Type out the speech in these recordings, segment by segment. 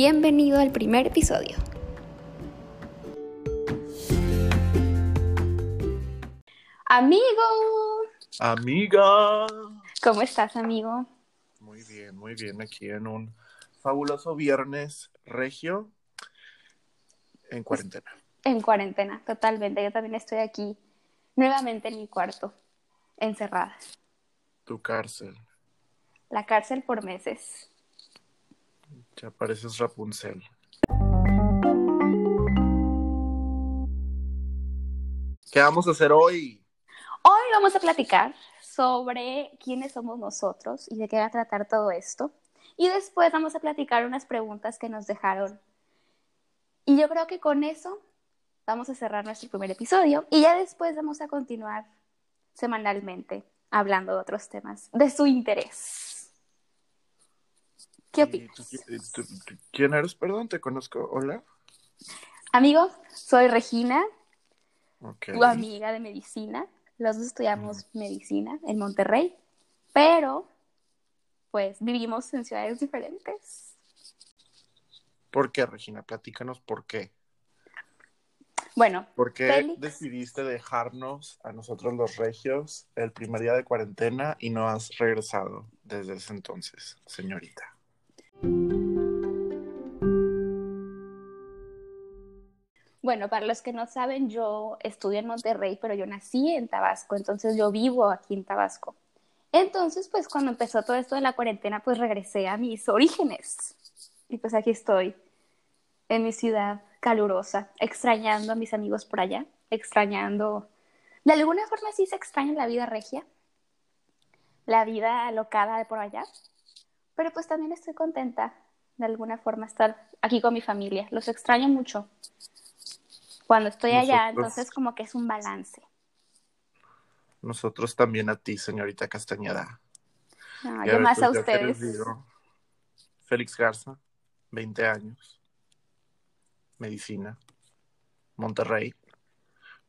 Bienvenido al primer episodio. Amigo. Amiga. ¿Cómo estás, amigo? Muy bien, muy bien. Aquí en un fabuloso viernes regio en cuarentena. En cuarentena, totalmente. Yo también estoy aquí nuevamente en mi cuarto, encerrada. Tu cárcel. La cárcel por meses. Ya pareces Rapunzel. ¿Qué vamos a hacer hoy? Hoy vamos a platicar sobre quiénes somos nosotros y de qué va a tratar todo esto. Y después vamos a platicar unas preguntas que nos dejaron. Y yo creo que con eso vamos a cerrar nuestro primer episodio y ya después vamos a continuar semanalmente hablando de otros temas de su interés. ¿Qué opinas? ¿Quién eres? Perdón, te conozco. Hola. Amigo, soy Regina, tu amiga de medicina. Los dos estudiamos medicina en Monterrey, pero pues vivimos en ciudades diferentes. ¿Por qué, Regina? Platícanos por qué. Bueno, ¿por qué decidiste dejarnos a nosotros los regios el primer día de cuarentena y no has regresado desde ese entonces, señorita? Bueno, para los que no saben, yo estudié en Monterrey, pero yo nací en Tabasco, entonces yo vivo aquí en Tabasco. Entonces, pues cuando empezó todo esto de la cuarentena, pues regresé a mis orígenes. Y pues aquí estoy, en mi ciudad calurosa, extrañando a mis amigos por allá, extrañando... De alguna forma sí se extraña la vida regia, la vida alocada de por allá, pero pues también estoy contenta de alguna forma estar aquí con mi familia. Los extraño mucho cuando estoy allá, entonces como que es un balance. Nosotros también a ti, señorita Castañeda. No, yo más a ustedes. Félix Garza, 20 años, medicina, Monterrey,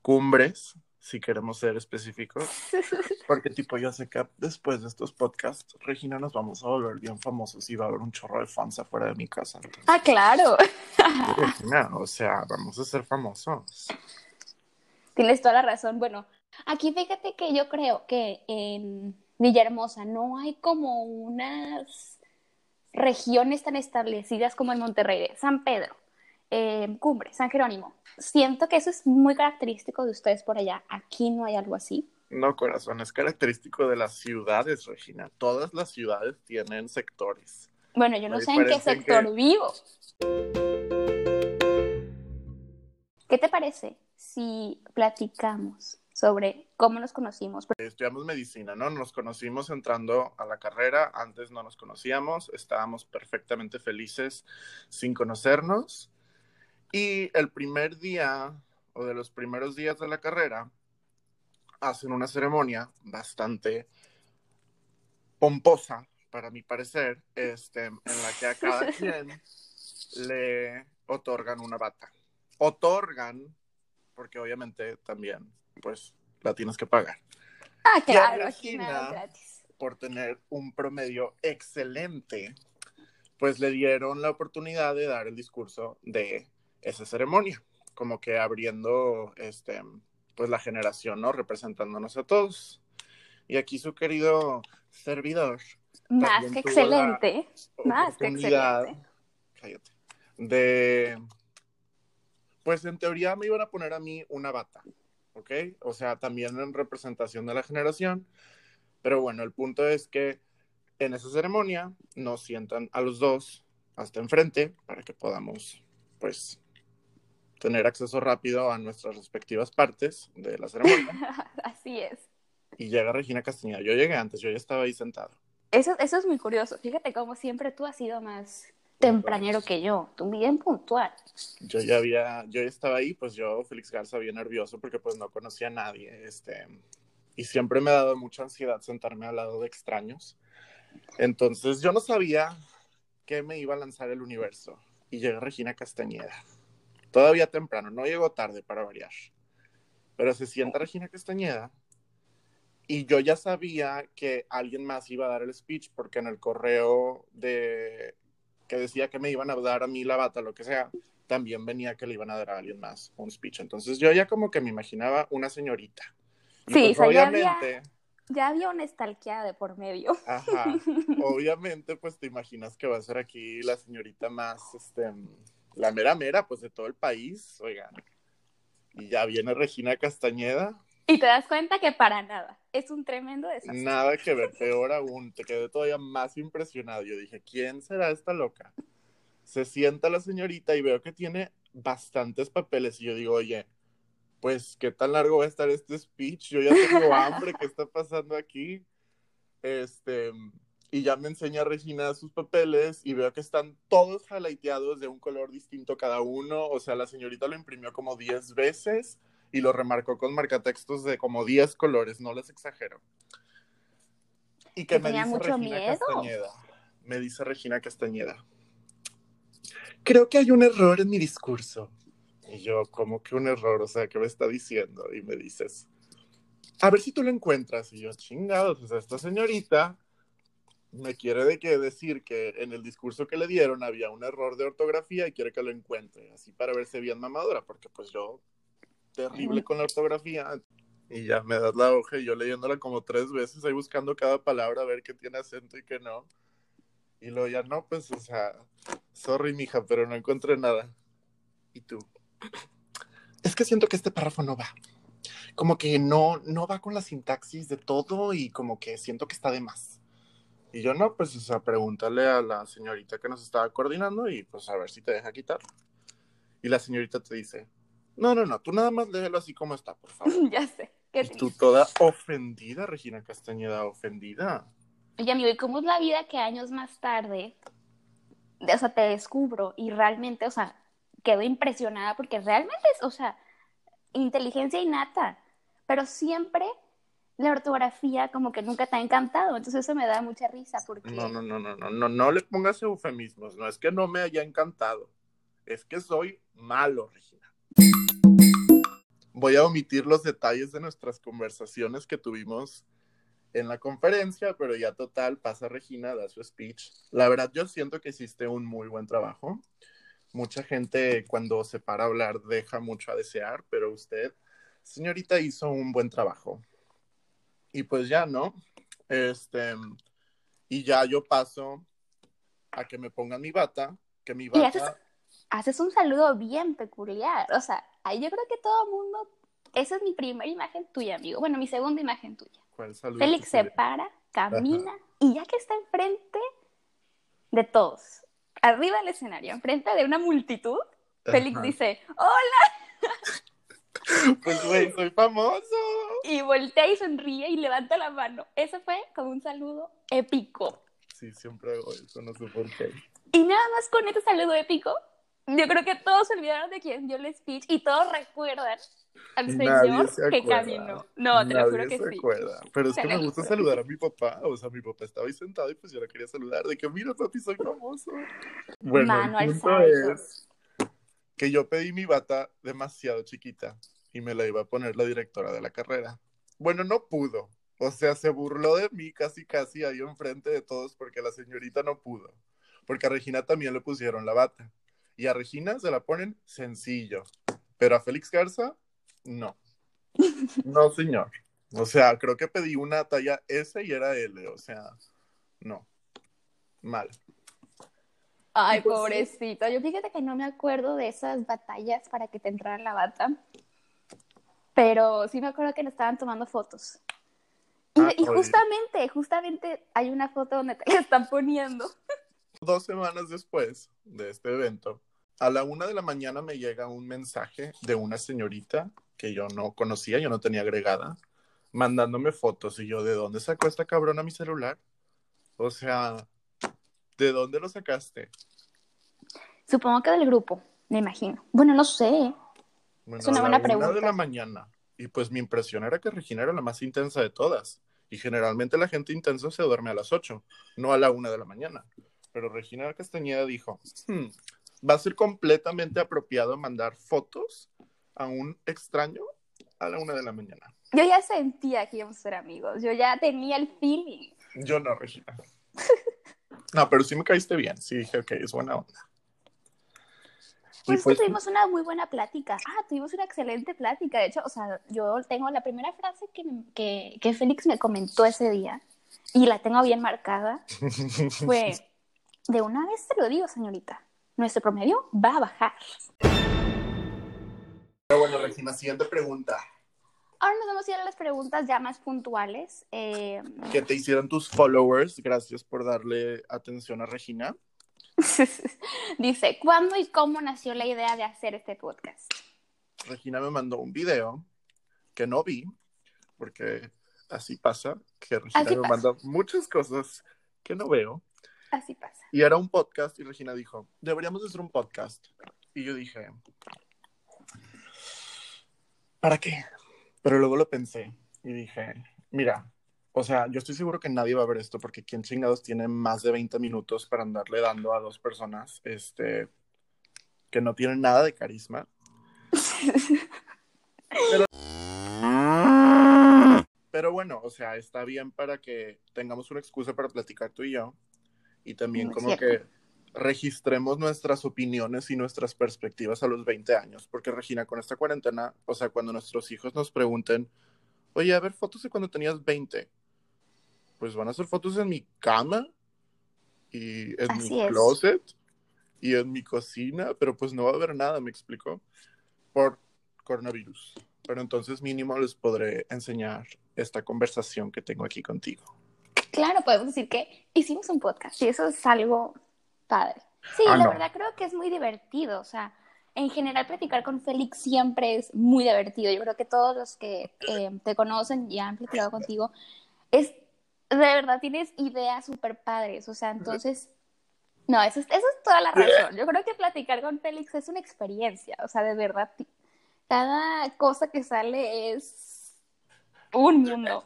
Cumbres, si queremos ser específicos, porque tipo yo sé que después de estos podcasts, Regina, nos vamos a volver bien famosos y va a haber un chorro de fans afuera de mi casa. ah, claro. Regina, o sea, vamos a ser famosos. Tienes toda la razón. Bueno, aquí fíjate que yo creo que en Villahermosa no hay como unas regiones tan establecidas como en Monterrey, San Pedro eh, Cumbre, San Jerónimo. Siento que eso es muy característico de ustedes por allá. Aquí no hay algo así. No, corazón, es característico de las ciudades, Regina. Todas las ciudades tienen sectores. Bueno, yo no sé en qué sector vivo. ¿Qué te parece si platicamos sobre cómo nos conocimos? Estudiamos medicina, ¿no? Nos conocimos entrando a la carrera, antes no nos conocíamos, estábamos perfectamente felices sin conocernos y el primer día o de los primeros días de la carrera hacen una ceremonia bastante pomposa, para mi parecer, este, en la que a cada quien le otorgan una bata. Otorgan, porque obviamente también, pues, la tienes que pagar. Ah, claro, por tener un promedio excelente, pues le dieron la oportunidad de dar el discurso de esa ceremonia, como que abriendo este, pues la generación, ¿no? Representándonos a todos. Y aquí su querido servidor. Más que excelente, más que excelente. Cállate. De, pues en teoría me iban a poner a mí una bata, ¿ok? O sea, también en representación de la generación. Pero bueno, el punto es que en esa ceremonia nos sientan a los dos hasta enfrente para que podamos, pues, tener acceso rápido a nuestras respectivas partes de la ceremonia. Así es. Y llega Regina Castañeda. Yo llegué antes, yo ya estaba ahí sentado. Eso, eso es muy curioso. Fíjate cómo siempre tú has sido más tempranero que yo, tú bien puntual. Yo ya había, yo ya estaba ahí, pues yo, Félix Garza, bien nervioso porque pues no conocía a nadie, este, y siempre me ha dado mucha ansiedad sentarme al lado de extraños. Entonces yo no sabía qué me iba a lanzar el universo. Y llega Regina Castañeda. Todavía temprano, no llegó tarde para variar. Pero se sienta Regina Castañeda y yo ya sabía que alguien más iba a dar el speech porque en el correo de que decía que me iban a dar a mí la bata, lo que sea, también venía que le iban a dar a alguien más un speech. Entonces yo ya como que me imaginaba una señorita. sí, pues, obviamente... Ya había, una estalqueada de por medio. Ajá. obviamente, pues te imaginas que va a ser aquí la señorita más, este, la mera mera, pues de todo el país, oigan. Y ya viene Regina Castañeda. Y te das cuenta que para nada, es un tremendo desastre. Nada que ver, peor aún, te quedé todavía más impresionado. Yo dije, ¿quién será esta loca? Se sienta la señorita y veo que tiene bastantes papeles y yo digo, oye, pues, ¿qué tan largo va a estar este speech? Yo ya tengo hambre, ¿qué está pasando aquí? Este, y ya me enseña Regina sus papeles y veo que están todos highlighteados de un color distinto cada uno. O sea, la señorita lo imprimió como 10 veces y lo remarcó con marcatextos de como 10 colores, no les exagero. Y que me dice mucho Regina miedo. Castañeda. Me dice Regina Castañeda. Creo que hay un error en mi discurso. Y yo, ¿cómo que un error? O sea, ¿qué me está diciendo? Y me dices, a ver si tú lo encuentras. Y yo, chingados, o sea, esta señorita me quiere de que decir que en el discurso que le dieron había un error de ortografía y quiere que lo encuentre, así para verse bien mamadora, porque pues yo, terrible con la ortografía, y ya me das la hoja y yo leyéndola como tres veces, ahí buscando cada palabra a ver qué tiene acento y qué no. Y luego ya no, pues, o sea, sorry, mija, pero no encontré nada. ¿Y tú? Es que siento que este párrafo no va. Como que no, no va con la sintaxis de todo y como que siento que está de más. Y yo no, pues, o sea, pregúntale a la señorita que nos estaba coordinando y pues a ver si te deja quitar. Y la señorita te dice, no, no, no, tú nada más léelo así como está, por favor. ya sé. ¿Qué y tú toda ofendida, Regina Castañeda, ofendida. Oye, amigo, ¿y cómo es la vida que años más tarde, o sea, te descubro y realmente, o sea, quedo impresionada porque realmente es, o sea, inteligencia innata, pero siempre la ortografía como que nunca te ha encantado, entonces eso me da mucha risa porque... No, no, no, no, no, no, no le pongas eufemismos, no es que no me haya encantado, es que soy malo, Regina. Voy a omitir los detalles de nuestras conversaciones que tuvimos en la conferencia, pero ya total, pasa Regina, da su speech. La verdad, yo siento que hiciste un muy buen trabajo. Mucha gente cuando se para a hablar deja mucho a desear, pero usted, señorita, hizo un buen trabajo y pues ya, ¿no? Este, y ya yo paso a que me pongan mi bata, que mi bata... Y haces, un saludo bien peculiar, o sea, ahí yo creo que todo el mundo, esa es mi primera imagen tuya, amigo, bueno, mi segunda imagen tuya. ¿Cuál saludo? Félix se para, camina, y ya que está enfrente de todos, arriba del escenario, enfrente de una multitud, Félix dice, hola. Pues, güey, soy famoso. Y voltea y sonríe y levanta la mano. Eso fue como un saludo épico. Sí, siempre hago eso, no sé por qué. Y nada más con este saludo épico, yo creo que todos se olvidaron de quién dio el speech y todos recuerdan al señor que caminó. No, te lo juro que sí. Acuerda. Pero es que me gusta saludar a mi papá. O sea, mi papá estaba ahí sentado y pues yo la quería saludar. De que, mira, papi, soy famoso. Bueno, el punto es que yo pedí mi bata demasiado chiquita y me la iba a poner la directora de la carrera. Bueno, no pudo. O sea, se burló de mí casi, casi ahí enfrente de todos porque la señorita no pudo. Porque a Regina también le pusieron la bata. Y a Regina se la ponen sencillo. Pero a Félix Garza, no. No, señor. O sea, creo que pedí una talla S y era L. O sea, no. Mal. Ay, pues pobrecita. Yo fíjate que no me acuerdo de esas batallas para que te entrara la bata. Pero sí me acuerdo que le estaban tomando fotos. Y, ah, justamente, justamente hay una foto donde te la están poniendo. Dos semanas después de este evento, a la una de la mañana me llega un mensaje de una señorita que yo no conocía, yo no tenía agregada, mandándome fotos. Y yo, ¿de dónde sacó esta cabrona mi celular? O sea, ¿de dónde lo sacaste? Supongo que del grupo, me imagino. Bueno, no sé es una buena pregunta. de la mañana. Y pues mi impresión era que Regina era la más intensa de todas. Y generalmente la gente intensa se duerme a las 8, no a la una de la mañana. Pero Regina Castañeda dijo, hmm, va a ser completamente apropiado mandar fotos a un extraño a la una de la mañana. Yo ya sentía que íbamos a ser amigos, yo ya tenía el feeling. Yo no, Regina. No, pero sí me caíste bien. Sí dije, ok, es buena onda. Pues, pues tuvimos una muy buena plática. Ah, tuvimos una excelente plática. De hecho, o sea, yo tengo la primera frase que, que, que Félix me comentó ese día y la tengo bien marcada. Fue, de una vez te lo digo, señorita, nuestro promedio va a bajar. Pero bueno, Regina, siguiente pregunta. Ahora nos vamos a ir a las preguntas ya más puntuales. Eh... Que te hicieron tus followers. Gracias por darle atención a Regina. Dice, ¿cuándo y cómo nació la idea de hacer este podcast? Regina me mandó un video que no vi, porque así pasa, que Regina me manda muchas cosas que no veo. Así pasa. Y era un podcast y Regina dijo, deberíamos hacer un podcast. Y yo dije, ¿para qué? Pero luego lo pensé y dije, mira, o sea, yo estoy seguro que nadie va a ver esto porque ¿quién chingados tiene más de 20 minutos para andarle dando a dos personas este, que no tienen nada de carisma? Pero, bueno, o sea, está bien para que tengamos una excusa para platicar tú y yo y también como que registremos nuestras opiniones y nuestras perspectivas a los 20 años, porque Regina, con esta cuarentena, o sea, cuando nuestros hijos nos pregunten, oye, a ver fotos de cuando tenías 20, pues van a hacer fotos en mi cama y en mi closet y en mi cocina, pero pues no va a haber nada, me explico, por coronavirus. Pero entonces mínimo les podré enseñar esta conversación que tengo aquí contigo. Claro, podemos decir que hicimos un podcast y eso es algo padre. Sí, ah, la verdad creo que es muy divertido, o sea, en general platicar con Félix siempre es muy divertido. Yo creo que todos los que eh, te conocen y han platicado contigo, es de verdad tienes ideas súper padres, o sea, entonces, no, eso es, eso es toda la razón. Yo creo que platicar con Félix es una experiencia, o sea, de verdad, cada cosa que sale es un mundo.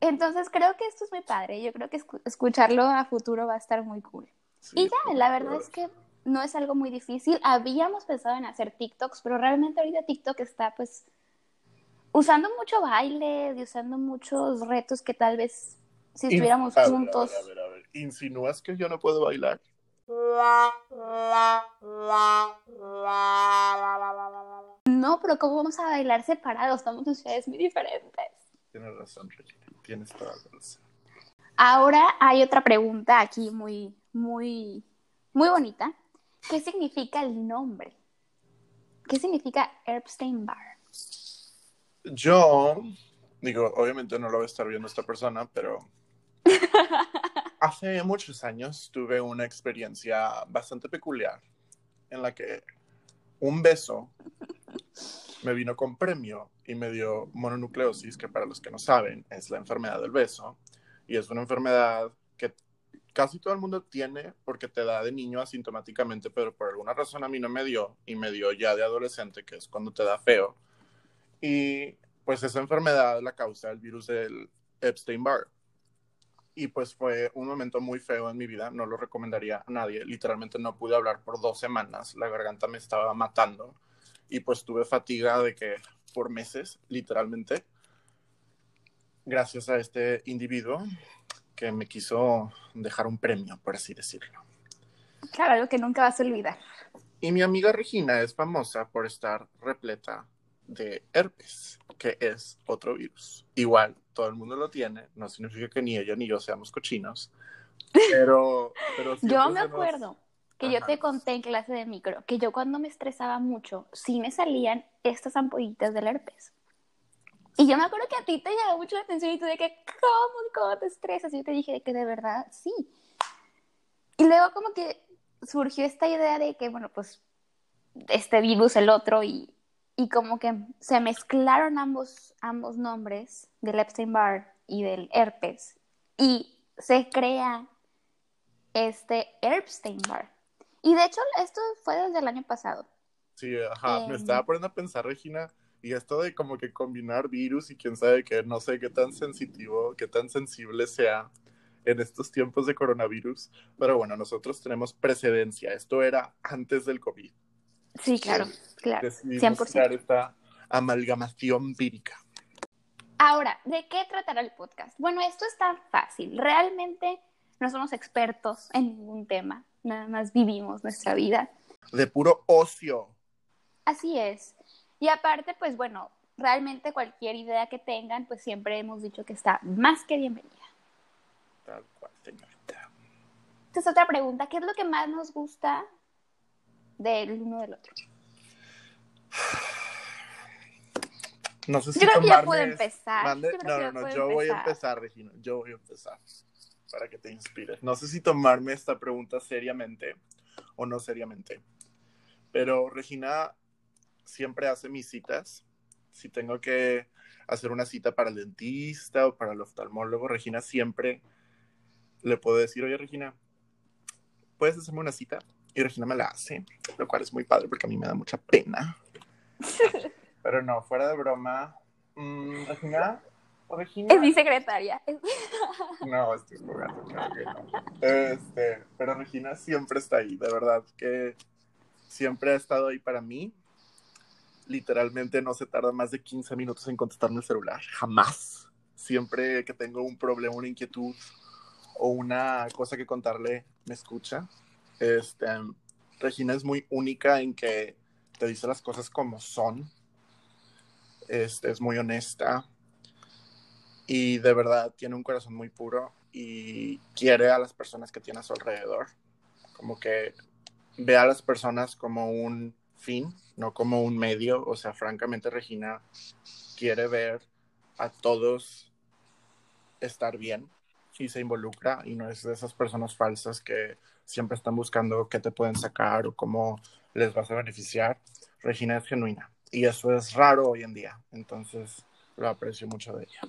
Entonces creo que esto es muy padre, yo creo que escucharlo a futuro va a estar muy cool. y ya, la verdad es que no es algo muy difícil. Habíamos pensado en hacer TikToks, pero realmente ahorita TikTok está pues usando mucho baile, y usando muchos retos que tal vez si estuviéramos juntos. A ver, a ver, ¿Insinúas que yo no puedo bailar? No, pero ¿cómo vamos a bailar separados? Estamos en ciudades muy diferentes. Tienes razón, Regina. Tienes toda la razón. Ahora hay otra pregunta aquí muy, muy, muy bonita. ¿Qué significa el nombre? ¿Qué significa Erbstein Bar? Yo, digo, obviamente no lo voy a estar viendo esta persona, pero hace muchos años tuve una experiencia bastante peculiar en la que un beso me vino con premio y me dio mononucleosis, que para los que no saben es la enfermedad del beso, y es una enfermedad que casi todo el mundo tiene porque te da de niño asintomáticamente, pero por alguna razón a mí no me dio y me dio ya de adolescente, que es cuando te da feo. Y pues esa enfermedad la causa el virus del Epstein-Barr. Y pues fue un momento muy feo en mi vida, no lo recomendaría a nadie. Literalmente no pude hablar por dos semanas, la garganta me estaba matando y pues tuve fatiga de que por meses, literalmente, gracias a este individuo que me quiso dejar un premio, por así decirlo. Claro, algo que nunca vas a olvidar. Y mi amiga Regina es famosa por estar repleta de herpes, que es otro virus. Igual, todo el mundo lo tiene, no significa que ni ella ni yo seamos cochinos, pero... pero yo me acuerdo que yo te conté en clase de micro, que yo cuando me estresaba mucho, sí me salían estas ampollitas del herpes. Y yo me acuerdo que a ti te llamó mucho la atención y tú de que, ¿cómo, cómo te estresas? Y yo te dije de que de verdad, sí. Y luego como que surgió esta idea de que, bueno, pues este virus, el otro, y y como que se mezclaron ambos, ambos nombres del Epstein-Barr y del herpes y se crea este Epstein-Barr. Y de hecho esto fue desde el año pasado. Sí, ajá, me em, estaba poniendo a pensar, Regina, y esto de como que combinar virus y quién sabe qué, no sé qué tan sensitivo, qué tan sensible sea en estos tiempos de coronavirus, pero bueno, nosotros tenemos precedencia, esto era antes del COVID. Sí, claro, claro. 100%. esta amalgamación vírica. Ahora, ¿de qué tratará el podcast? Bueno, esto está fácil. Realmente no somos expertos en ningún tema, nada más vivimos nuestra vida. De puro ocio. Así es. Y aparte, pues bueno, realmente cualquier idea que tengan, pues siempre hemos dicho que está más que bienvenida. Tal cual, señorita. Esta es otra pregunta. ¿Qué es lo que más nos gusta del uno del otro? No sé si Yo creo que ya puedo empezar. mande- Yo creo No, no, no, yo voy a empezar. empezar, Regina. Yo voy a empezar. Para que te inspires. No sé si tomarme esta pregunta seriamente o no seriamente. Pero Regina siempre hace mis citas. Si tengo que hacer una cita para el dentista o para el oftalmólogo, Regina siempre le puedo decir, oye Regina, ¿puedes hacerme una cita? Y Regina me la hace, lo cual es muy padre porque a mí me da mucha pena. Pero no, fuera de broma, mm, Regina, Regina. Es mi secretaria. No, estoy jugando, claro que no. Este, pero Regina siempre está ahí, de verdad que siempre ha estado ahí para mí. Literalmente no se tarda más de 15 minutos en contestarme el celular, jamás. Siempre que tengo un problema, una inquietud o una cosa que contarle, me escucha. Este, Regina es muy única en que te dice las cosas como son. Este, es muy honesta y de verdad tiene un corazón muy puro y quiere a las personas que tiene a su alrededor. Como que ve a las personas como un fin, no como un medio. O sea, francamente Regina quiere ver a todos estar bien y se involucra y no es de esas personas falsas que siempre están buscando qué te pueden sacar o cómo les vas a beneficiar. Regina es genuina y eso es raro hoy en día. Entonces lo aprecio mucho de ella.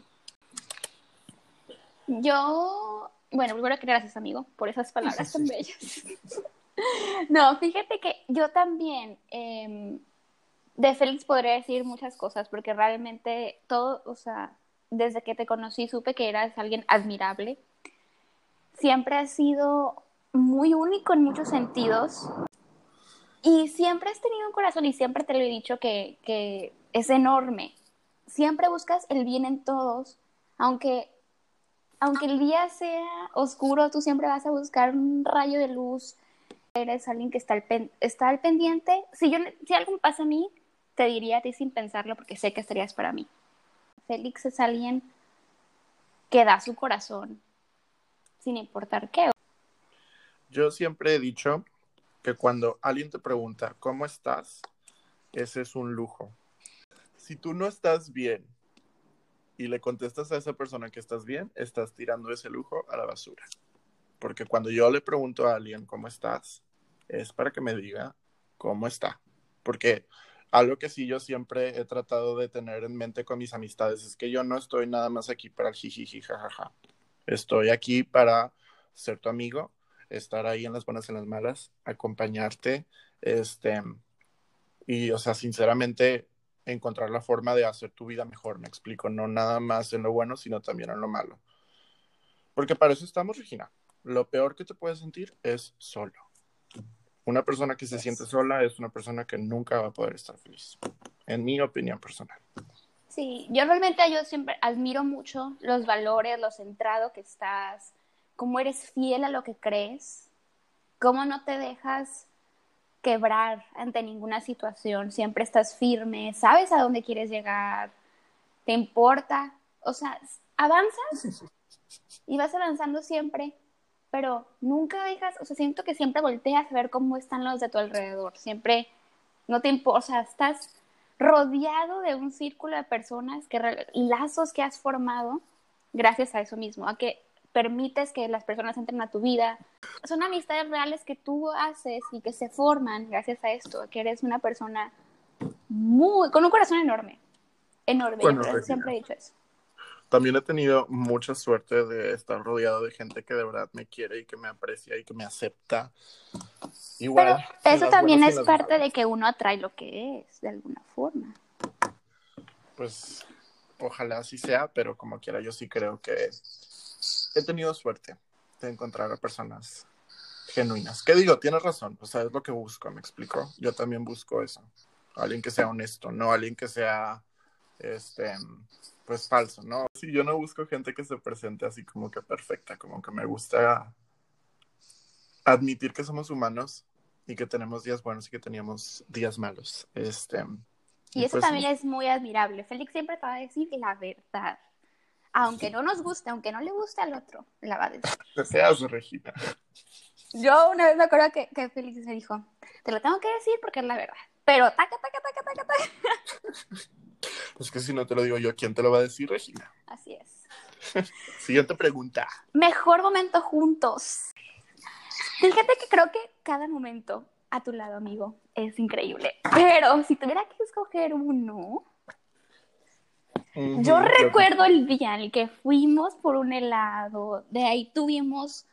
Yo, bueno, primero que gracias, amigo, por esas palabras tan bellas. No, fíjate que yo también em, de Félix podría decir muchas cosas, porque realmente todo, o sea, desde que te conocí supe que eras alguien admirable. Siempre has sido muy único en muchos sentidos. Y siempre has tenido un corazón, y siempre te lo he dicho, que, que es enorme. Siempre buscas el bien en todos, aunque aunque el día sea oscuro, tú siempre vas a buscar un rayo de luz. Eres alguien que está al, pen- está al pendiente. Si, yo, si algo me pasa a mí, te diría a ti sin pensarlo porque sé que estarías para mí. Félix es alguien que da su corazón sin importar qué. Yo siempre he dicho que cuando alguien te pregunta cómo estás, ese es un lujo. Si tú no estás bien y le contestas a esa persona que estás bien, estás tirando ese lujo a la basura. Porque cuando yo le pregunto a alguien cómo estás, es para que me diga cómo está. Porque algo que sí yo siempre he tratado de tener en mente con mis amistades es que yo no estoy nada más aquí para el jijiji, jajaja. Estoy aquí para ser tu amigo, estar ahí en las buenas y en las malas, acompañarte, este, y, o sea, sinceramente, encontrar la forma de hacer tu vida mejor, me explico, no nada más en lo bueno, sino también en lo malo. Porque para eso estamos, Regina. Lo peor que te puedes sentir es solo. Una persona que se siente sola es una persona que nunca va a poder estar feliz, en mi opinión personal. Sí, yo realmente yo siempre admiro mucho los valores, lo centrado que estás, cómo eres fiel a lo que crees, cómo no te dejas quebrar ante ninguna situación, siempre estás firme, sabes a dónde quieres llegar, te importa, o sea, avanzas y vas avanzando siempre, pero nunca dejas, o sea, siento que siempre volteas a ver cómo están los de tu alrededor, siempre no te importa, o sea, estás rodeado de un círculo de personas, que lazos que has formado gracias a eso mismo, a que permites que las personas entren a tu vida. Son amistades reales que tú haces y que se forman gracias a esto, que eres una persona muy, con un corazón enorme, enorme, yo Bueno, Regina. siempre he dicho eso. También he tenido mucha suerte de estar rodeado de gente que de verdad me quiere y que me aprecia y que me acepta. Igual. Pero eso también es parte malas. de que uno atrae lo que es, de alguna forma. Pues ojalá así sea, pero como quiera, yo sí creo que he tenido suerte de encontrar a personas genuinas. ¿Qué digo? Tienes razón, o sea, es lo que busco, me explico. Yo también busco eso. Alguien que sea honesto, no alguien que sea, este, pues falso, ¿no? Sí, yo no busco gente que se presente así como que perfecta, como que me gusta admitir que somos humanos y que tenemos días buenos y que teníamos días malos. Este, y, eso pues también es muy admirable. Félix siempre te va a decir la verdad. Aunque no nos guste, aunque no le guste al otro, la va a decir. Deseas, Regina. Yo una vez me acuerdo que, que Félix me dijo, te lo tengo que decir porque es la verdad. Pero taca, taca, taca, taca, taca. Es que si no te lo digo yo, ¿quién te lo va a decir, Regina? Así es. Siguiente pregunta. Mejor momento juntos. Fíjate que creo que cada momento a tu lado, amigo, es increíble. Pero si tuviera que escoger uno, yo recuerdo el día en el que fuimos por un helado, de ahí tuvimos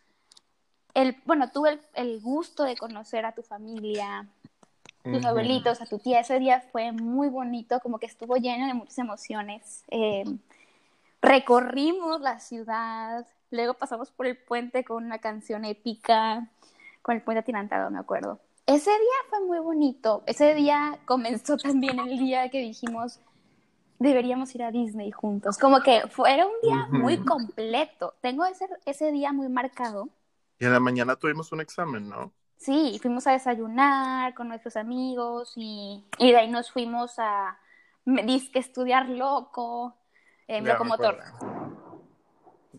el, bueno, tuve el, gusto de conocer a tu familia, tus abuelitos, a tu tía. Ese día fue muy bonito, como que estuvo lleno de muchas emociones. Eh, recorrimos la ciudad, luego pasamos por el puente con una canción épica, con el puente atirantado, me acuerdo. Ese día fue muy bonito. Ese día comenzó también el día que dijimos, deberíamos ir a Disney juntos. Como que fue, era un día muy completo. Tengo ese, ese día muy marcado. Y en la mañana tuvimos un examen, ¿no? Sí, fuimos a desayunar con nuestros amigos y, y de ahí nos fuimos a disque estudiar loco, en locomotor.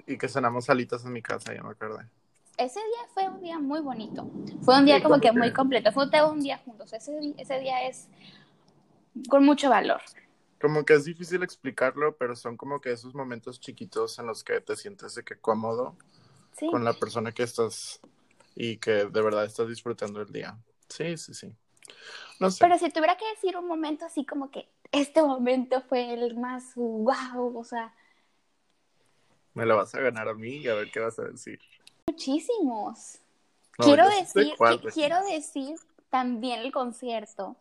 Y que cenamos salitas en mi casa, ya me acordé ese día fue un día muy bonito. Fue un día como que muy completo. Fue un día juntos. Ese, ese día es con mucho valor. Como que es difícil explicarlo, pero son como que esos momentos chiquitos en los que te sientes de que cómodo con la persona que estás y que de verdad estás disfrutando el día. Sí, sí, sí. No sé. Pero si tuviera que decir un momento así como que este momento fue el más wow, o sea. Me lo vas a ganar a mí y a ver qué vas a decir muchísimos. quiero decir, quiero decir también el concierto.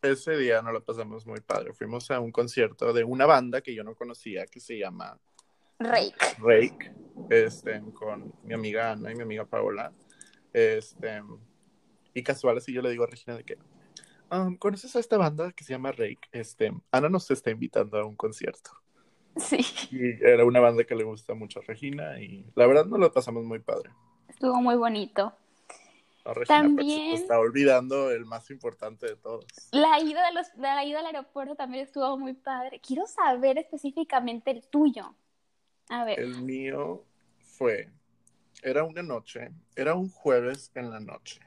Ese día no lo pasamos muy padre. Fuimos a un concierto de una banda que yo no conocía que se llama Rake. Rake, este, con mi amiga Ana y mi amiga Paola. Este, y casual así yo le digo a Regina de que, um, ¿conoces a esta banda que se llama Rake? Este, Ana nos está invitando a un concierto. Sí. Y era una banda que le gusta mucho a Regina y la verdad no lo pasamos muy padre. Estuvo muy bonito. También está olvidando el más importante de todos. La ida, de los, la ida al aeropuerto también estuvo muy padre. Quiero saber específicamente el tuyo. A ver. El mío fue, era una noche, era un jueves en la noche.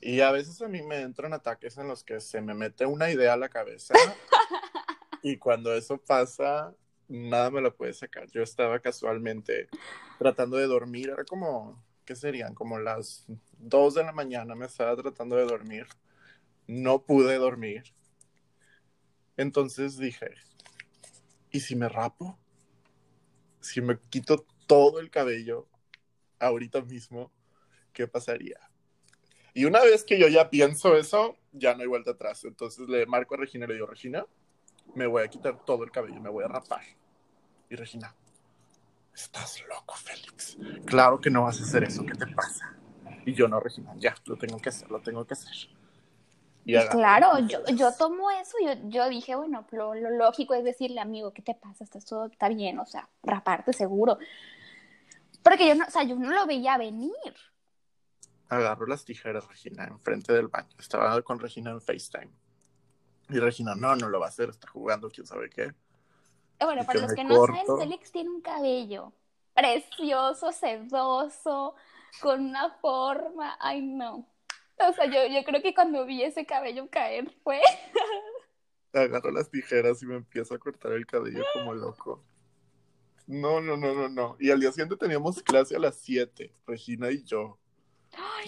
Y a veces a mí me entran ataques en los que se me mete una idea a la cabeza Y cuando eso pasa, nada me lo puede sacar. Yo estaba casualmente tratando de dormir, era como, ¿qué serían? Como las 2 de la mañana me estaba tratando de dormir. No pude dormir. Entonces dije, ¿y si me rapo? Si me quito todo el cabello ahorita mismo, ¿qué pasaría? Y una vez que yo ya pienso eso, ya no hay vuelta atrás. Entonces le marco a Regina y le digo, Regina, me voy a quitar todo el cabello, me voy a rapar. Y Regina, estás loco, Félix. Claro que no vas a hacer eso, ¿qué te pasa? Y yo no, Regina, ya, lo tengo que hacer, lo tengo que hacer. Y claro, yo, yo tomo eso, yo, yo dije, bueno, lo, lo, lógico es decirle, amigo, ¿qué te pasa? Está todo está bien, o sea, raparte seguro. Porque yo no, o sea, yo no lo veía venir. Agarro las tijeras, Regina, enfrente del baño. Estaba con Regina en FaceTime. Y Regina, no, no lo va a hacer, está jugando, quién sabe qué. Eh, bueno, para los que no saben, Félix tiene un cabello precioso, sedoso, con una forma, ay no. O sea, yo, yo creo que cuando vi ese cabello caer fue... Agarro las tijeras y me empiezo a cortar el cabello como loco. No, no, no, no, no. Y al día siguiente teníamos clase a las 7, Regina y yo.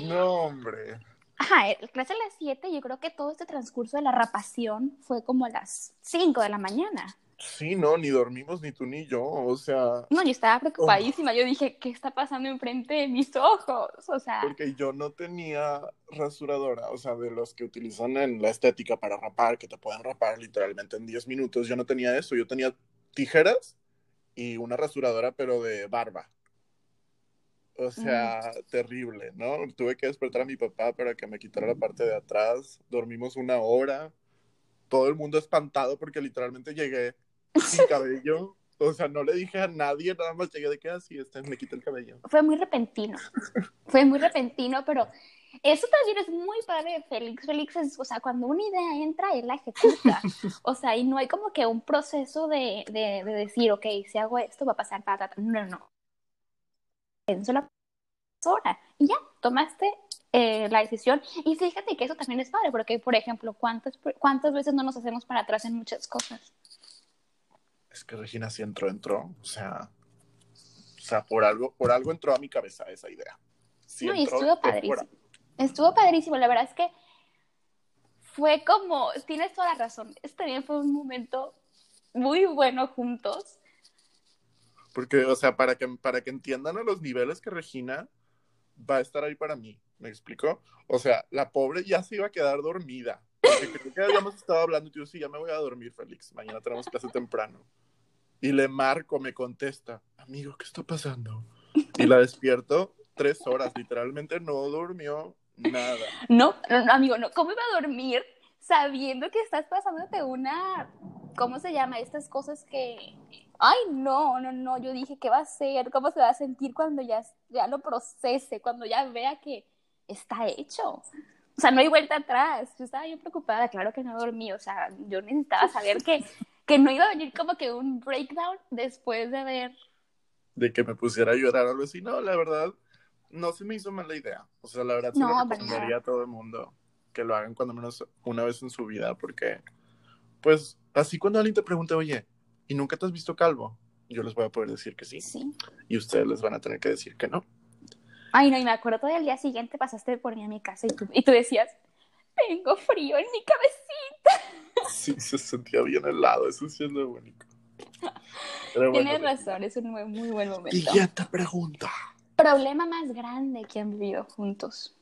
No, hombre. Ajá, el clase a las 7, yo creo que todo este transcurso de la rapación fue como a las 5 de la mañana. Sí, no, ni dormimos ni tú ni yo, o sea... No, yo estaba preocupadísima, yo dije, ¿qué está pasando enfrente de mis ojos? O sea... Porque yo no tenía rasuradora, o sea, de los que utilizan en la estética para rapar, que te pueden rapar literalmente en 10 minutos, yo no tenía eso, yo tenía tijeras y una rasuradora, pero de barba. O sea, terrible, ¿no? Tuve que despertar a mi papá para que me quitara la parte de atrás. Dormimos una hora. Todo el mundo espantado porque literalmente llegué sin cabello. O sea, no le dije a nadie, nada más llegué de que así, este, me quité el cabello. Fue muy repentino. Fue muy repentino, pero eso también es muy padre Félix. Félix es, o sea, cuando una idea entra, él la ejecuta. O sea, y no hay como que un proceso de, de, de decir, ok, si hago esto va a pasar, ta, ta. No, no. En sola hora. Y ya, tomaste eh, la decisión. Y fíjate que eso también es padre, porque, por ejemplo, ¿cuántas, ¿cuántas veces no nos hacemos para atrás en muchas cosas? Es que Regina sí entró, entró. O sea, o sea por, algo, por algo entró a mi cabeza esa idea. Sí no, y estuvo padrísimo. Estuvo padrísimo. La verdad es que fue como, tienes toda la razón. Este también fue un momento muy bueno juntos. Porque, o sea, para que, para que entiendan a los niveles que Regina va a estar ahí para mí. ¿Me explicó? O sea, la pobre ya se iba a quedar dormida. Porque creo que habíamos estado hablando y yo, sí, ya me voy a dormir, Félix. Mañana tenemos clase temprano. Y le marco, me contesta, amigo, ¿qué está pasando? Y la despierto tres horas, literalmente no durmió nada. No, amigo, no, ¿cómo iba a dormir sabiendo que estás pasándote una, ¿cómo se llama? Estas cosas que, ay, no, no, no, yo dije, ¿qué va a hacer? ¿Cómo se va a sentir cuando ya, ya lo procese, cuando ya vea que está hecho? O sea, no hay vuelta atrás. Yo estaba preocupada, claro que no dormí, o sea, yo necesitaba saber que, que no iba a venir como que un breakdown después de ver. De que me pusiera a llorar o algo así, no, la verdad, no se me hizo mala idea. O sea, la verdad, sí no, recomendaría a todo el mundo que lo hagan cuando menos una vez en su vida, porque, pues, así cuando alguien te pregunte, oye, ¿y nunca te has visto calvo? Yo les voy a poder decir que sí. Sí. Y ustedes les van a tener que decir que no. Ay, no, y me acuerdo todo el día siguiente pasaste por mí a mi casa y tú, y tú decías, tengo frío en mi cabecita. Sí, se sentía bien helado, eso sí es lo bonito. Tienes razón, es un muy, muy buen momento. Y ya te pregunta. Problema más grande que han vivido juntos.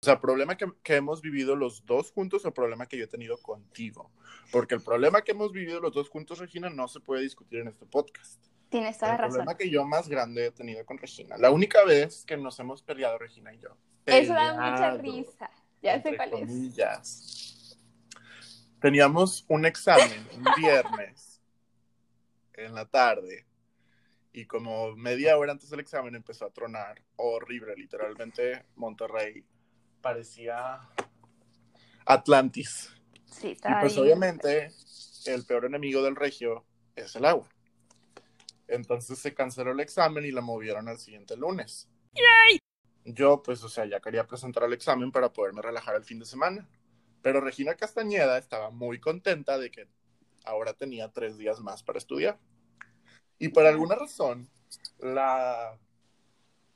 O sea, problema que, que, hemos vivido los dos juntos o problema que yo he tenido contigo. Porque el problema que hemos vivido los dos juntos, Regina, no se puede discutir en este podcast. Tienes toda el razón. El problema que yo más grande he tenido con Regina. La única vez que nos hemos peleado, Regina y yo. Eso da mucha risa. Ya sé cuál es. Teníamos un examen un viernes en la tarde y como media hora antes del examen empezó a tronar horrible, literalmente Monterrey parecía Atlantis. Sí, y pues obviamente el peor enemigo del regio es el agua. Entonces se canceló el examen y la movieron al siguiente lunes. ¡Yay! Yo, pues, o sea, ya quería presentar el examen para poderme relajar el fin de semana. Pero Regina Castañeda estaba muy contenta de que ahora tenía tres días más para estudiar. Y por alguna razón, la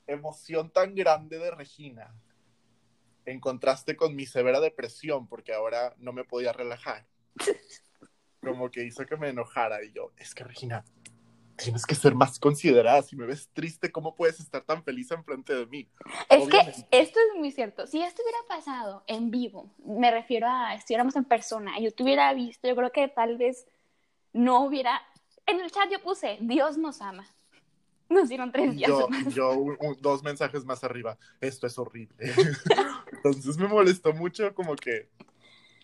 emoción tan grande de Regina, en contraste con mi severa depresión, porque ahora no me podía relajar, como que hizo que me enojara. Y yo, es que Regina, tienes que ser más considerada. Si me ves triste, ¿cómo puedes estar tan feliz enfrente de mí? Es que esto es muy cierto. Si esto hubiera pasado en vivo, me refiero a estuviéramos en persona, yo te hubiera visto, yo creo que tal vez no hubiera. En el chat yo puse, Dios nos ama. Nos dieron tres días. Yo, yo dos mensajes más arriba, esto es horrible. Entonces me molestó mucho como que,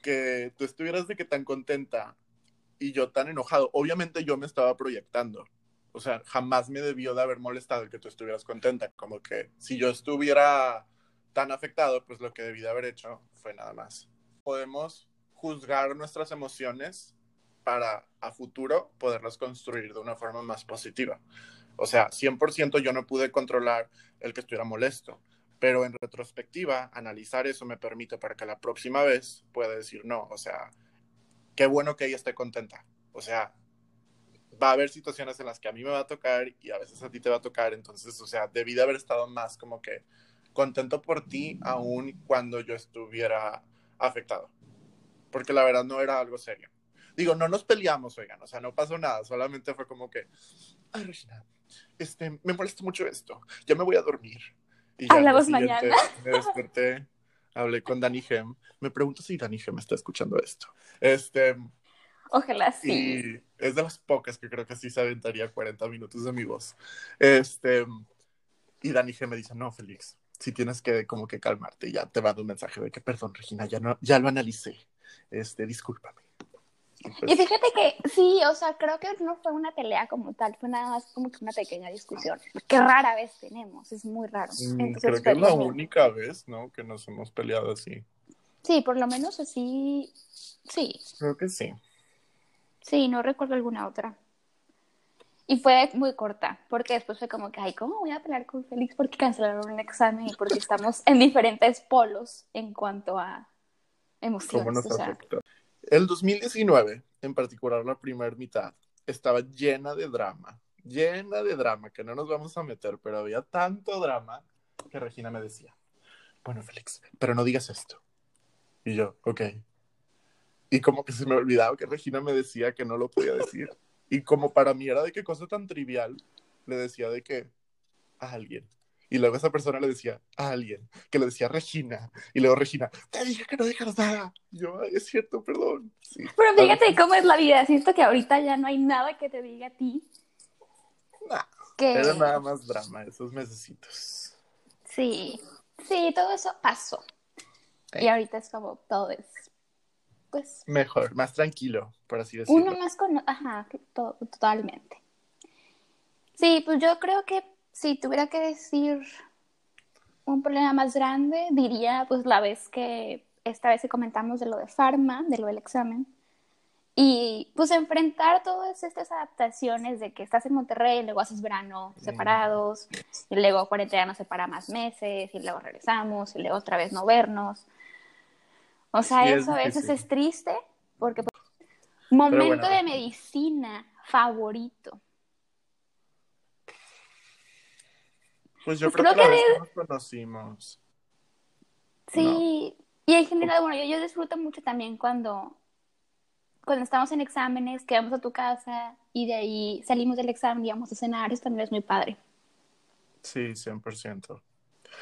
que tú estuvieras de que tan contenta y yo tan enojado. Obviamente yo me estaba proyectando o sea, jamás me debió de haber molestado el que tú estuvieras contenta. Como que si yo estuviera tan afectado, pues lo que debí de haber hecho fue nada más. Podemos juzgar nuestras emociones para a futuro poderlas construir de una forma más positiva. O sea, 100% yo no pude controlar el que estuviera molesto, pero en retrospectiva, analizar eso me permite para que la próxima vez pueda decir no. O sea, qué bueno que ella esté contenta. O sea, va a haber situaciones en las que a mí me va a tocar y a veces a ti te va a tocar, entonces, o sea, debí de haber estado más como que contento por ti aún cuando yo estuviera afectado, porque la verdad no era algo serio. Digo, no nos peleamos, oigan, o sea, no pasó nada, solamente fue como que, ay, Regina, este, me molesta mucho esto, ya me voy a dormir. Y ya Hablamos mañana. Me desperté, hablé con Dani Gem, me pregunto si Dani Gem está escuchando esto. Este, Ojalá sí. Y es de las pocas que creo que sí se aventaría 40 minutos de mi voz. Este, y Dani G me dice, no, Félix, si tienes que como que calmarte. Ya te mando un mensaje de que, perdón, Regina, ya, no, ya lo analicé. este, discúlpame. Y fíjate que sí, o sea, creo que no fue una pelea como tal, fue nada más como que una pequeña discusión, que rara vez tenemos, es muy raro. Mm, creo que es la única vez, ¿no? Que nos hemos peleado así. Sí, por lo menos así, sí. Creo que sí. Sí, no recuerdo alguna otra. Y fue muy corta, porque después fue como que, ay, ¿cómo voy a pelear con Félix porque cancelaron un examen y porque estamos en diferentes polos en cuanto a emociones? ¿Cómo nos el 2019, en particular la primera mitad, estaba llena de drama, llena de drama, que no nos vamos a meter, pero había tanto drama que Regina me decía, bueno, Félix, pero no digas esto. Y yo, ok. Y como que se me olvidaba que Regina me decía que no lo podía decir. Y como para mí era de qué cosa tan trivial, le decía de que a alguien. Y luego esa persona le decía a alguien, que le decía Regina. Y luego Regina, te dije que no dijeras nada. Y yo, es cierto, perdón. Pero fíjate cómo es la vida. Siento que ahorita ya no hay nada que te diga a ti. Nah, Era nada más drama esos mesecitos. Sí, sí, todo eso pasó. Y ahorita es como todo es, pues... Mejor, más tranquilo, por así decirlo. Uno más con... Ajá, totalmente. Sí, pues yo creo que si tuviera que decir un problema más grande, diría pues la vez que esta vez que comentamos de lo de Pharma, de lo del examen, y pues enfrentar todas estas adaptaciones de que estás en Monterrey, y luego haces verano separados, y luego cuarentena nos separa más meses, y luego regresamos, y luego otra vez no vernos. O sea, eso a veces es triste, porque pues, momento de medicina favorito. Pues yo pues creo, que, que nos conocimos. Sí, y en general, bueno, yo, yo disfruto mucho también cuando, cuando estamos en exámenes, que vamos a tu casa y de ahí salimos del examen y vamos a cenar, eso también es muy padre. Sí, 100%.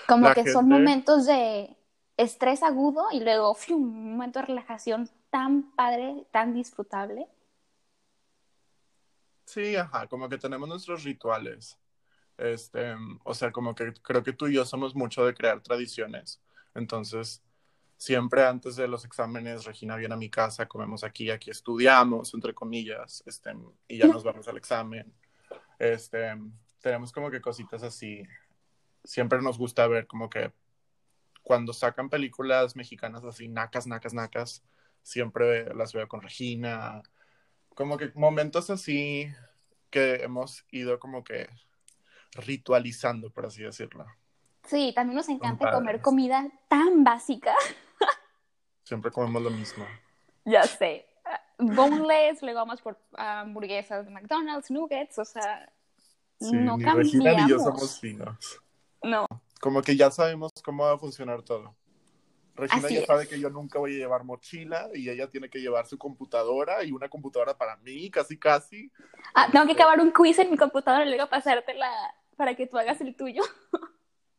Como que son momentos de estrés agudo y luego un momento de relajación tan padre, tan disfrutable. Sí, ajá, como que tenemos nuestros rituales. Este, o sea, como que creo que tú y yo somos mucho de crear tradiciones. Entonces, siempre antes de los exámenes, Regina viene a mi casa, comemos aquí, aquí estudiamos, entre comillas, este, y ya nos vamos al examen. Este, tenemos como que cositas así. Siempre nos gusta ver como que cuando sacan películas mexicanas así, nacas, nacas, nacas, siempre las veo con Regina. Como que momentos así que hemos ido como que ritualizando, por así decirlo. Sí, también nos encanta comer comida tan básica. Siempre comemos lo mismo. Ya sé. Boneless, luego vamos por hamburguesas de McDonald's, nuggets, o sea, no cambiamos. ni yo somos finos. No. Como que ya sabemos cómo va a funcionar todo. Regina ya sabe que yo nunca voy a llevar mochila y ella tiene que llevar su computadora y una computadora para mí, casi casi. Ah, tengo que acabar un quiz en mi computadora y luego pasártela para que tú hagas el tuyo.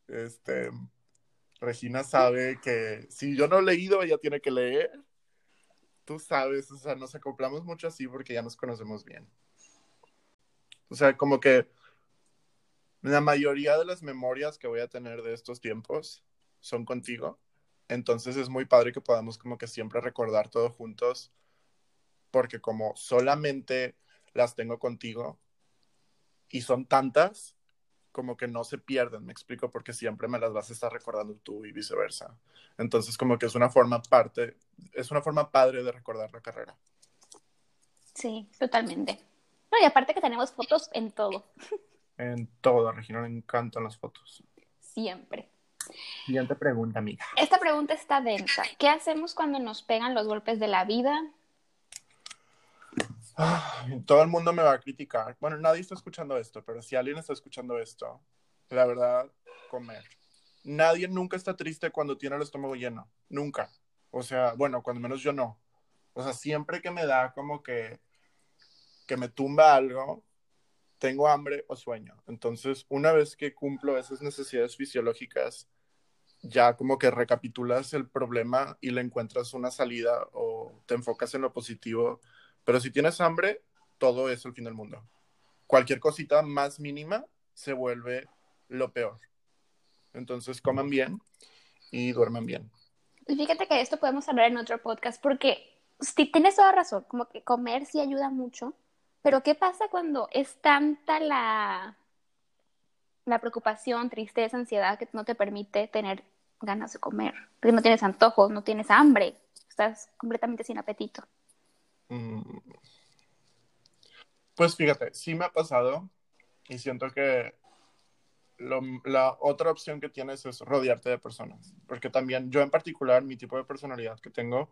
Este, Regina sabe que si yo no he leído, ella tiene que leer. Tú sabes, o sea, nos acoplamos mucho así porque ya nos conocemos bien. O sea, como que la mayoría de las memorias que voy a tener de estos tiempos son contigo entonces es muy padre que podamos como que siempre recordar todo juntos, porque como solamente las tengo contigo y son tantas, como que no se pierden, me explico, porque siempre me las vas a estar recordando tú y viceversa. Entonces como que es una forma parte, es una forma padre de recordar la carrera. Sí, totalmente. No, y aparte que tenemos fotos en todo. En todo, Regina le encantan las fotos. Siempre. Siguiente pregunta, amiga. Esta pregunta está densa. ¿Qué hacemos cuando nos pegan los golpes de la vida? todo el mundo me va a criticar. Bueno, nadie está escuchando esto, pero si alguien está escuchando esto, la verdad, comer. Nadie nunca está triste cuando tiene el estómago lleno. Nunca. O sea, bueno, cuando menos yo no. O sea, siempre que me da como que, que me tumba algo, tengo hambre o sueño. Entonces, una vez que cumplo esas necesidades fisiológicas, ya como que recapitulas el problema y le encuentras una salida o te enfocas en lo positivo. Pero si tienes hambre, todo es el fin del mundo. Cualquier cosita más mínima se vuelve lo peor. Entonces coman bien y duerman bien. Fíjate que esto podemos hablar en otro podcast porque tienes toda razón, como que comer sí ayuda mucho, pero ¿qué pasa cuando es tanta la, la preocupación, tristeza, ansiedad que no te permite tener ganas de comer? No tienes antojos, no tienes hambre, estás completamente sin apetito. Mm. Pues fíjate, sí me ha pasado y siento que la otra opción que tienes es rodearte de personas, porque también yo en particular, mi tipo de personalidad que tengo,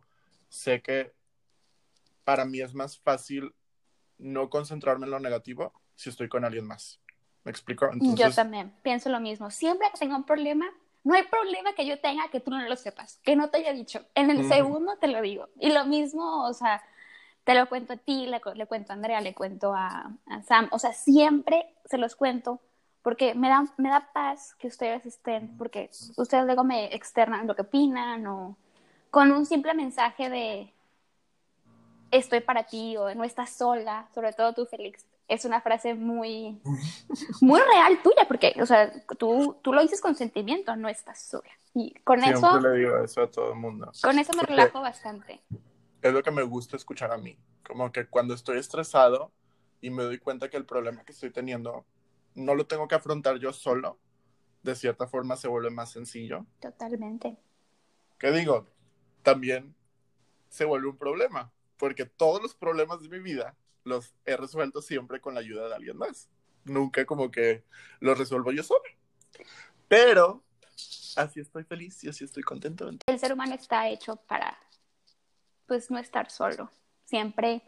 sé que para mí es más fácil no concentrarme en lo negativo si estoy con alguien más. ¿Me explico? Yo también pienso lo mismo. Siempre que tenga un problema, no hay problema que yo tenga que tú no lo sepas, que no te haya dicho. En el segundo te lo digo. Y lo mismo, o sea, te lo cuento a ti, le, cuento a Andrea, le cuento a, a, Sam. O sea, siempre se los cuento porque me da, me da paz que ustedes estén, porque ustedes luego me externan lo que opinan o con un simple mensaje de estoy para ti o no estás sola, sobre todo tú, Félix. Es una frase muy, muy real tuya, porque, o sea, tú, tú lo dices con sentimiento, no estás sola. Y con eso... le digo eso a todo el mundo. Con eso me relajo bastante. Es lo que me gusta escuchar a mí. Como que cuando estoy estresado y me doy cuenta que el problema que estoy teniendo no lo tengo que afrontar yo solo, de cierta forma se vuelve más sencillo. Totalmente. ¿Qué digo? También se vuelve un problema, porque todos los problemas de mi vida los he resuelto siempre con la ayuda de alguien más. Nunca como que los resuelvo yo solo. Pero así estoy feliz y así estoy contento. El ser humano está hecho para, pues, no estar solo. Siempre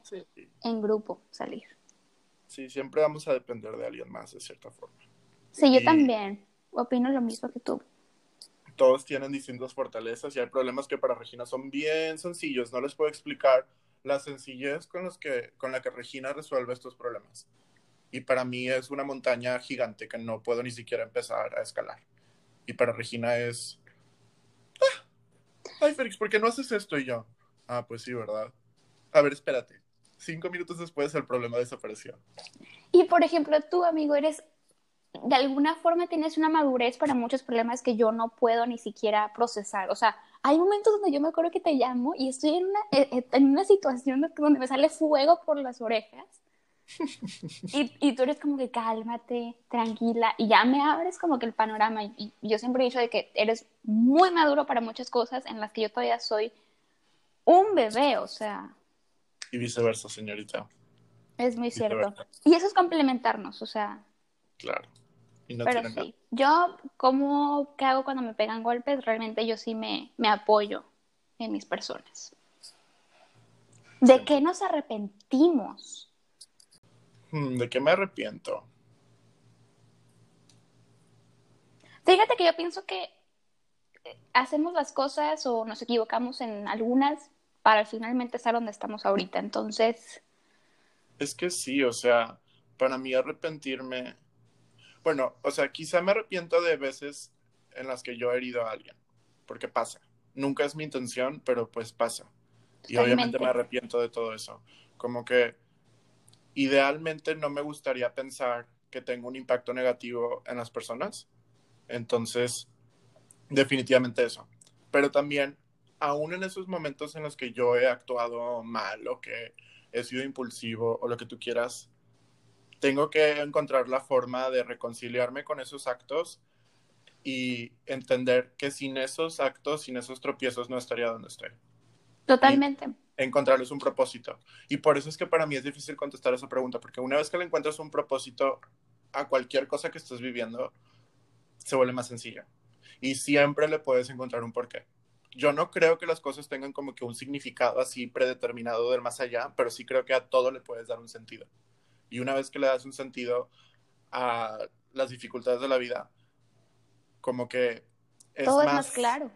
en grupo salir. Sí, siempre vamos a depender de alguien más, de cierta forma. Sí, yo también. Opino lo mismo que tú. Todos tienen distintas fortalezas y hay problemas que para Regina son bien sencillos. No les puedo explicar la sencillez con, la que Regina resuelve estos problemas. Y para mí es una montaña gigante que no puedo ni siquiera empezar a escalar. Y para Regina es... ¡Ah! Ay, Félix, ¿por qué no haces esto? Y yo, ah, pues sí, ¿verdad? A ver, espérate cinco minutos después el problema desapareció. Y por ejemplo, tú, amigo, eres, de alguna forma tienes una madurez para muchos problemas que yo no puedo ni siquiera procesar. O sea, hay momentos donde yo me acuerdo que te llamo y estoy en una, eh, eh, en una situación donde me sale fuego por las orejas. y, y, tú eres como que cálmate, tranquila, y ya me abres como que el panorama. Y, y yo siempre he dicho de que eres muy maduro para muchas cosas en las que yo todavía soy un bebé, o sea, y viceversa, señorita. Es muy cierto. Y eso es complementarnos, o sea. Claro. Pero sí, yo, como ¿qué hago cuando me pegan golpes? Realmente yo sí me, me apoyo en mis personas. ¿De qué nos arrepentimos? Hmm, ¿De qué me arrepiento? Fíjate que yo pienso que hacemos las cosas o nos equivocamos en algunas para finalmente estar donde estamos ahorita. Entonces... Es que sí, o sea, para mí arrepentirme, bueno, o sea, quizá me arrepiento de veces en las que yo he herido a alguien, porque pasa. Nunca es mi intención, pero pues pasa. Y obviamente me arrepiento de todo eso. Como que idealmente no me gustaría pensar que tengo un impacto negativo en las personas. Entonces, definitivamente eso. Pero también aún en esos momentos en los que yo he actuado mal o que he sido impulsivo o lo que tú quieras, tengo que encontrar la forma de reconciliarme con esos actos y entender que sin esos actos, sin esos tropiezos, no estaría donde estoy. Totalmente. encontrarles un propósito. Y por eso es que para mí es difícil contestar esa pregunta, porque una vez que le encuentras un propósito a cualquier cosa que estés viviendo, se vuelve más sencilla. Y siempre le puedes encontrar un porqué yo no creo que las cosas tengan como que un significado así predeterminado del más allá, pero sí creo que a todo le puedes dar un sentido. Y una vez que le das un sentido a las dificultades de la vida, como que es todo es más claro.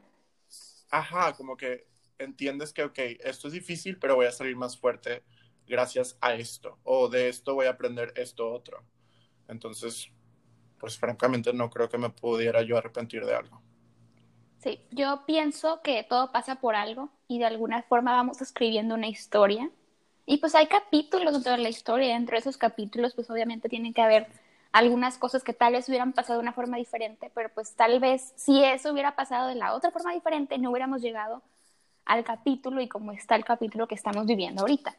Ajá, como que entiendes que, ok, esto es difícil, pero voy a salir más fuerte gracias a esto, o de esto voy a aprender esto otro. Entonces, pues francamente no creo que me pudiera yo arrepentir de algo. Sí, yo pienso que todo pasa por algo y de alguna forma vamos escribiendo una historia. Y pues hay capítulos dentro de la historia, dentro de esos capítulos pues obviamente tienen que haber algunas cosas que tal vez hubieran pasado de una forma diferente, pero pues tal vez si eso hubiera pasado de la otra forma diferente, no hubiéramos llegado al capítulo y como está el capítulo que estamos viviendo ahorita.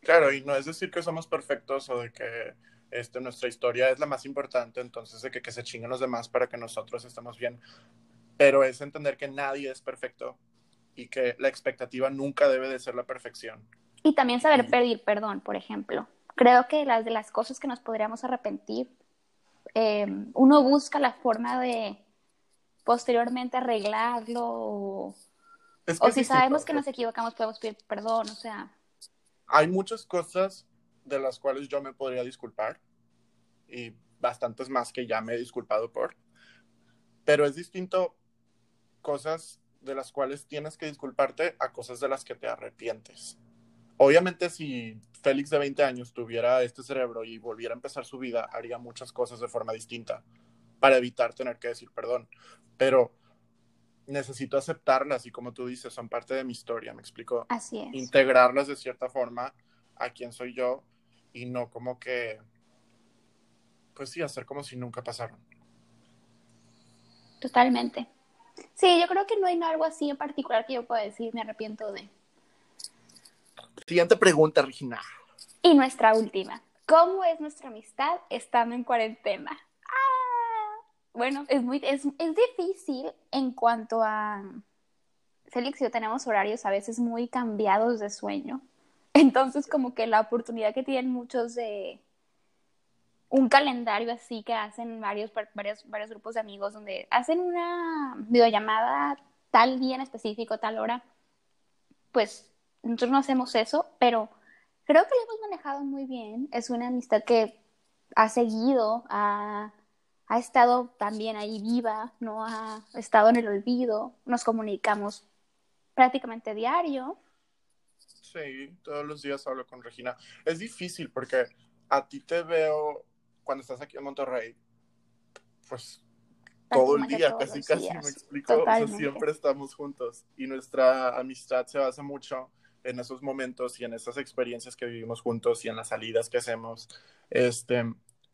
Claro, y no es decir que somos perfectos o de que este, nuestra historia es la más importante, entonces de que, que se chinguen los demás para que nosotros estemos bien, pero es entender que nadie es perfecto y que la expectativa nunca debe de ser la perfección. Y también saber pedir perdón, por ejemplo creo que las de las cosas que nos podríamos arrepentir, eh, uno busca la forma de posteriormente arreglarlo o, si sabemos que nos equivocamos podemos pedir perdón, o sea. Hay muchas cosas de las cuales yo me podría disculpar y bastantes más que ya me he disculpado por, pero es distinto cosas de las cuales tienes que disculparte a cosas de las que te arrepientes. Obviamente si Félix de 20 años tuviera este cerebro y volviera a empezar su vida, haría muchas cosas de forma distinta para evitar tener que decir perdón. Pero necesito aceptarlas y como tú dices, son parte de mi historia, me explico. Así es. Integrarlas de cierta forma a quien soy yo y no como que, pues sí, hacer como si nunca pasaron. Totalmente. Sí, yo creo que no hay algo así en particular que yo pueda decir, me arrepiento de. Siguiente pregunta, Regina. Y nuestra última. ¿Cómo es nuestra amistad estando en cuarentena? Ah, bueno, es, muy, es, es difícil en cuanto a... Félix y yo tenemos horarios a veces muy cambiados de sueño. Entonces, como que la oportunidad que tienen muchos de un calendario así que hacen varios, varios, varios grupos de amigos donde hacen una videollamada tal día en específico, tal hora, pues nosotros no hacemos eso, pero creo que lo hemos manejado muy bien. Es una amistad que ha seguido, ha, ha estado también ahí viva, no ha estado en el olvido. Nos comunicamos prácticamente diario. Sí, todos los días hablo con Regina. Es difícil porque a ti te veo cuando estás aquí en Monterrey, pues todo el día, casi casi me explico, siempre estamos juntos y nuestra amistad se basa mucho en esos momentos y en esas experiencias que vivimos juntos y en las salidas que hacemos. Este,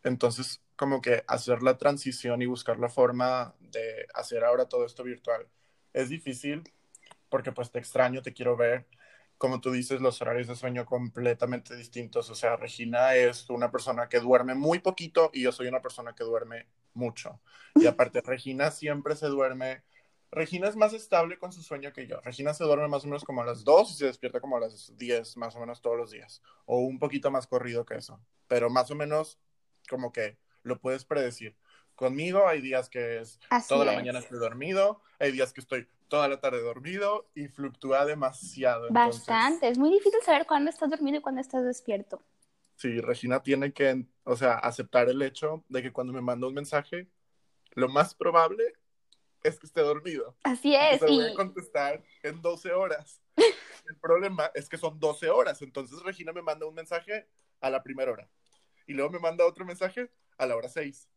entonces, como que hacer la transición y buscar la forma de hacer ahora todo esto virtual es difícil porque pues te extraño, te quiero ver. Como tú dices, los horarios de sueño completamente distintos. O sea, Regina es una persona que duerme muy poquito y yo soy una persona que duerme mucho. Y aparte, Regina siempre se duerme Regina es más estable con su sueño que yo. Regina se duerme más o menos como a las 2 y se despierta como a las 10 más o menos todos los días. O un poquito más corrido que eso. Pero más o menos como que lo puedes predecir. Conmigo hay días que es toda la mañana estoy dormido, hay días que estoy toda la tarde dormido y fluctúa demasiado. Bastante, es muy difícil saber cuándo estás dormido y cuándo estás despierto. Sí, Regina tiene que, o sea, aceptar el hecho de que cuando me manda un mensaje, lo más probable es que esté dormido. Así es. y... voy a contestar en 12 horas. El problema es que son 12 horas, entonces Regina me manda un mensaje a la primera hora. Y luego me manda otro mensaje a la hora 6.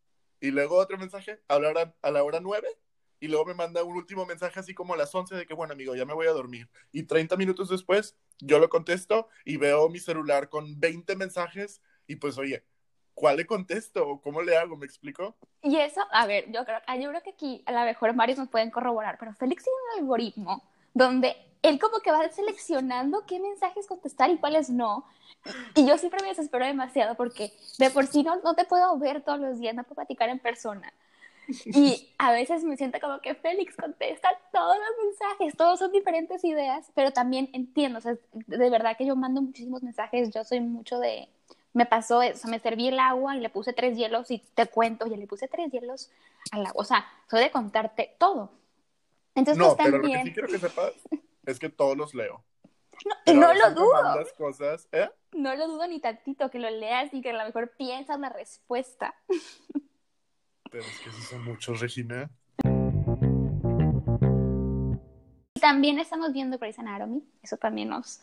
Y luego otro mensaje a la hora, a la hora 9. Y luego me manda un último mensaje así como a las 11 de que, bueno, amigo, ya me voy a dormir. Y 30 minutos después, yo lo contesto y veo mi celular con 20 mensajes. Y pues, oye, ¿cuál le contesto? ¿Cómo le hago? ¿Me explico? Y eso, a ver, yo creo, yo creo que aquí a lo mejor varios nos pueden corroborar, pero Félix tiene un algoritmo donde él como que va seleccionando qué mensajes contestar y cuáles no. Y yo siempre me desespero demasiado porque de por sí no, no te puedo ver todos los días, no puedo platicar en persona. Y a veces me siento como que Félix contesta todos los mensajes, todos son diferentes ideas, pero también entiendo, o sea, de verdad que yo mando muchísimos mensajes, yo soy mucho de, me pasó eso, me serví el agua y le puse tres hielos y te cuento, y le puse tres hielos al agua. O sea, soy de contarte todo. Entonces, no, pues, pero lo que sí quiero que sepas es que todos los leo. No, no lo dudo. Cosas, ¿eh? No lo dudo ni tantito, que lo leas y que a lo mejor piensas la respuesta. Pero es que esos son muchos, Regina. También estamos viendo Grey's Anatomy, eso también nos,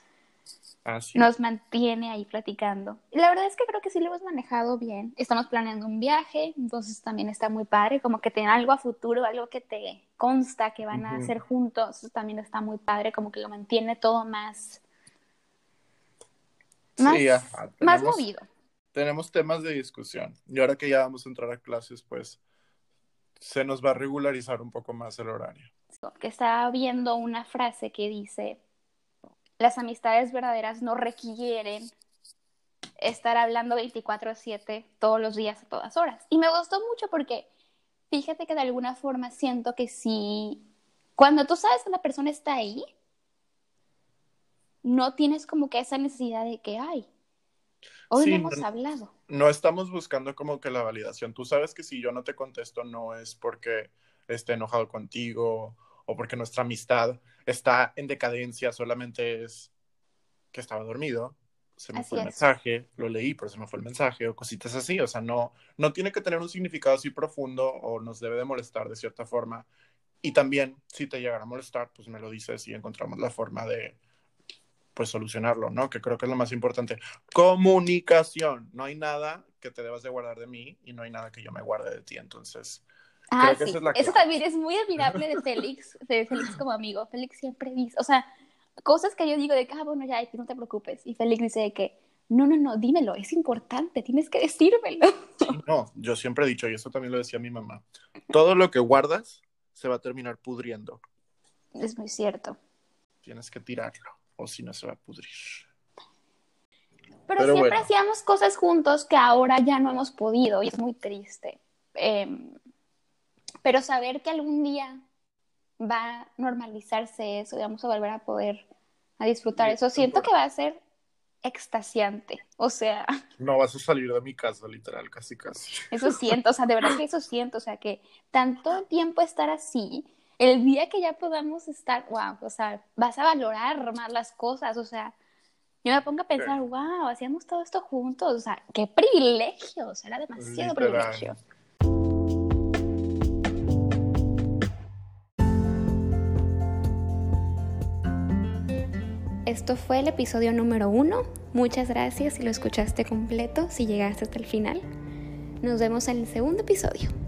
nos mantiene ahí platicando. Y la verdad es que creo que sí lo hemos manejado bien. Estamos planeando un viaje, entonces también está muy padre, como que tener algo a futuro, algo que te consta que van a hacer juntos, también está muy padre, como que lo mantiene todo más, más, más movido. tenemos temas de discusión. Y ahora que ya vamos a entrar a clases, pues se nos va a regularizar un poco más el horario. Que estaba viendo una frase que dice, las amistades verdaderas no requieren estar hablando 24/7 todos los días a todas horas. Y me gustó mucho porque fíjate que de alguna forma siento que si cuando tú sabes que la persona está ahí, no tienes como que esa necesidad de que, ay, hoy no hemos hablado. No estamos buscando como que la validación. Tú sabes que si yo no te contesto no es porque esté enojado contigo o porque nuestra amistad está en decadencia, solamente es que estaba dormido, se me fue el mensaje, lo leí, pero se me fue el mensaje, o cositas así. O sea, no, no tiene que tener un significado así profundo o nos debe de molestar de cierta forma. Y también, si te llegara a molestar, pues me lo dices y encontramos la forma de, pues, solucionarlo, ¿no? Que creo que es lo más importante. Comunicación. No hay nada que te debas de guardar de mí y no hay nada que yo me guarde de ti. Entonces, Ah, sí. Eso también es muy admirable de Félix, de Félix como amigo. Félix siempre dice, o sea, cosas que yo digo de que, ah, bueno, ya, no te preocupes. Y Félix dice de que, no, no, no, dímelo, es importante, tienes que decírmelo. no, yo siempre he dicho, y eso también lo decía mi mamá, todo lo que guardas se va a terminar pudriendo. Es muy cierto. Tienes que tirarlo, o si no se va a pudrir. Pero, siempre hacíamos cosas juntos que ahora ya no hemos podido, y es muy triste. Eh, pero saber que algún día va a normalizarse eso y vamos a volver a poder a disfrutar eso, siento que va a ser extasiante, o sea... No vas a salir de mi casa, literal, casi casi. Eso siento, o sea, de verdad que eso siento, o sea, que tanto tiempo estar así, el día que ya podamos estar, wow, o sea, vas a valorar más las cosas, o sea, yo me pongo a pensar, wow, hacíamos todo esto juntos, o sea, qué privilegio, o sea, era demasiado privilegio. Esto fue el episodio número uno. Muchas gracias si lo escuchaste completo, si llegaste hasta el final. Nos vemos en el segundo episodio.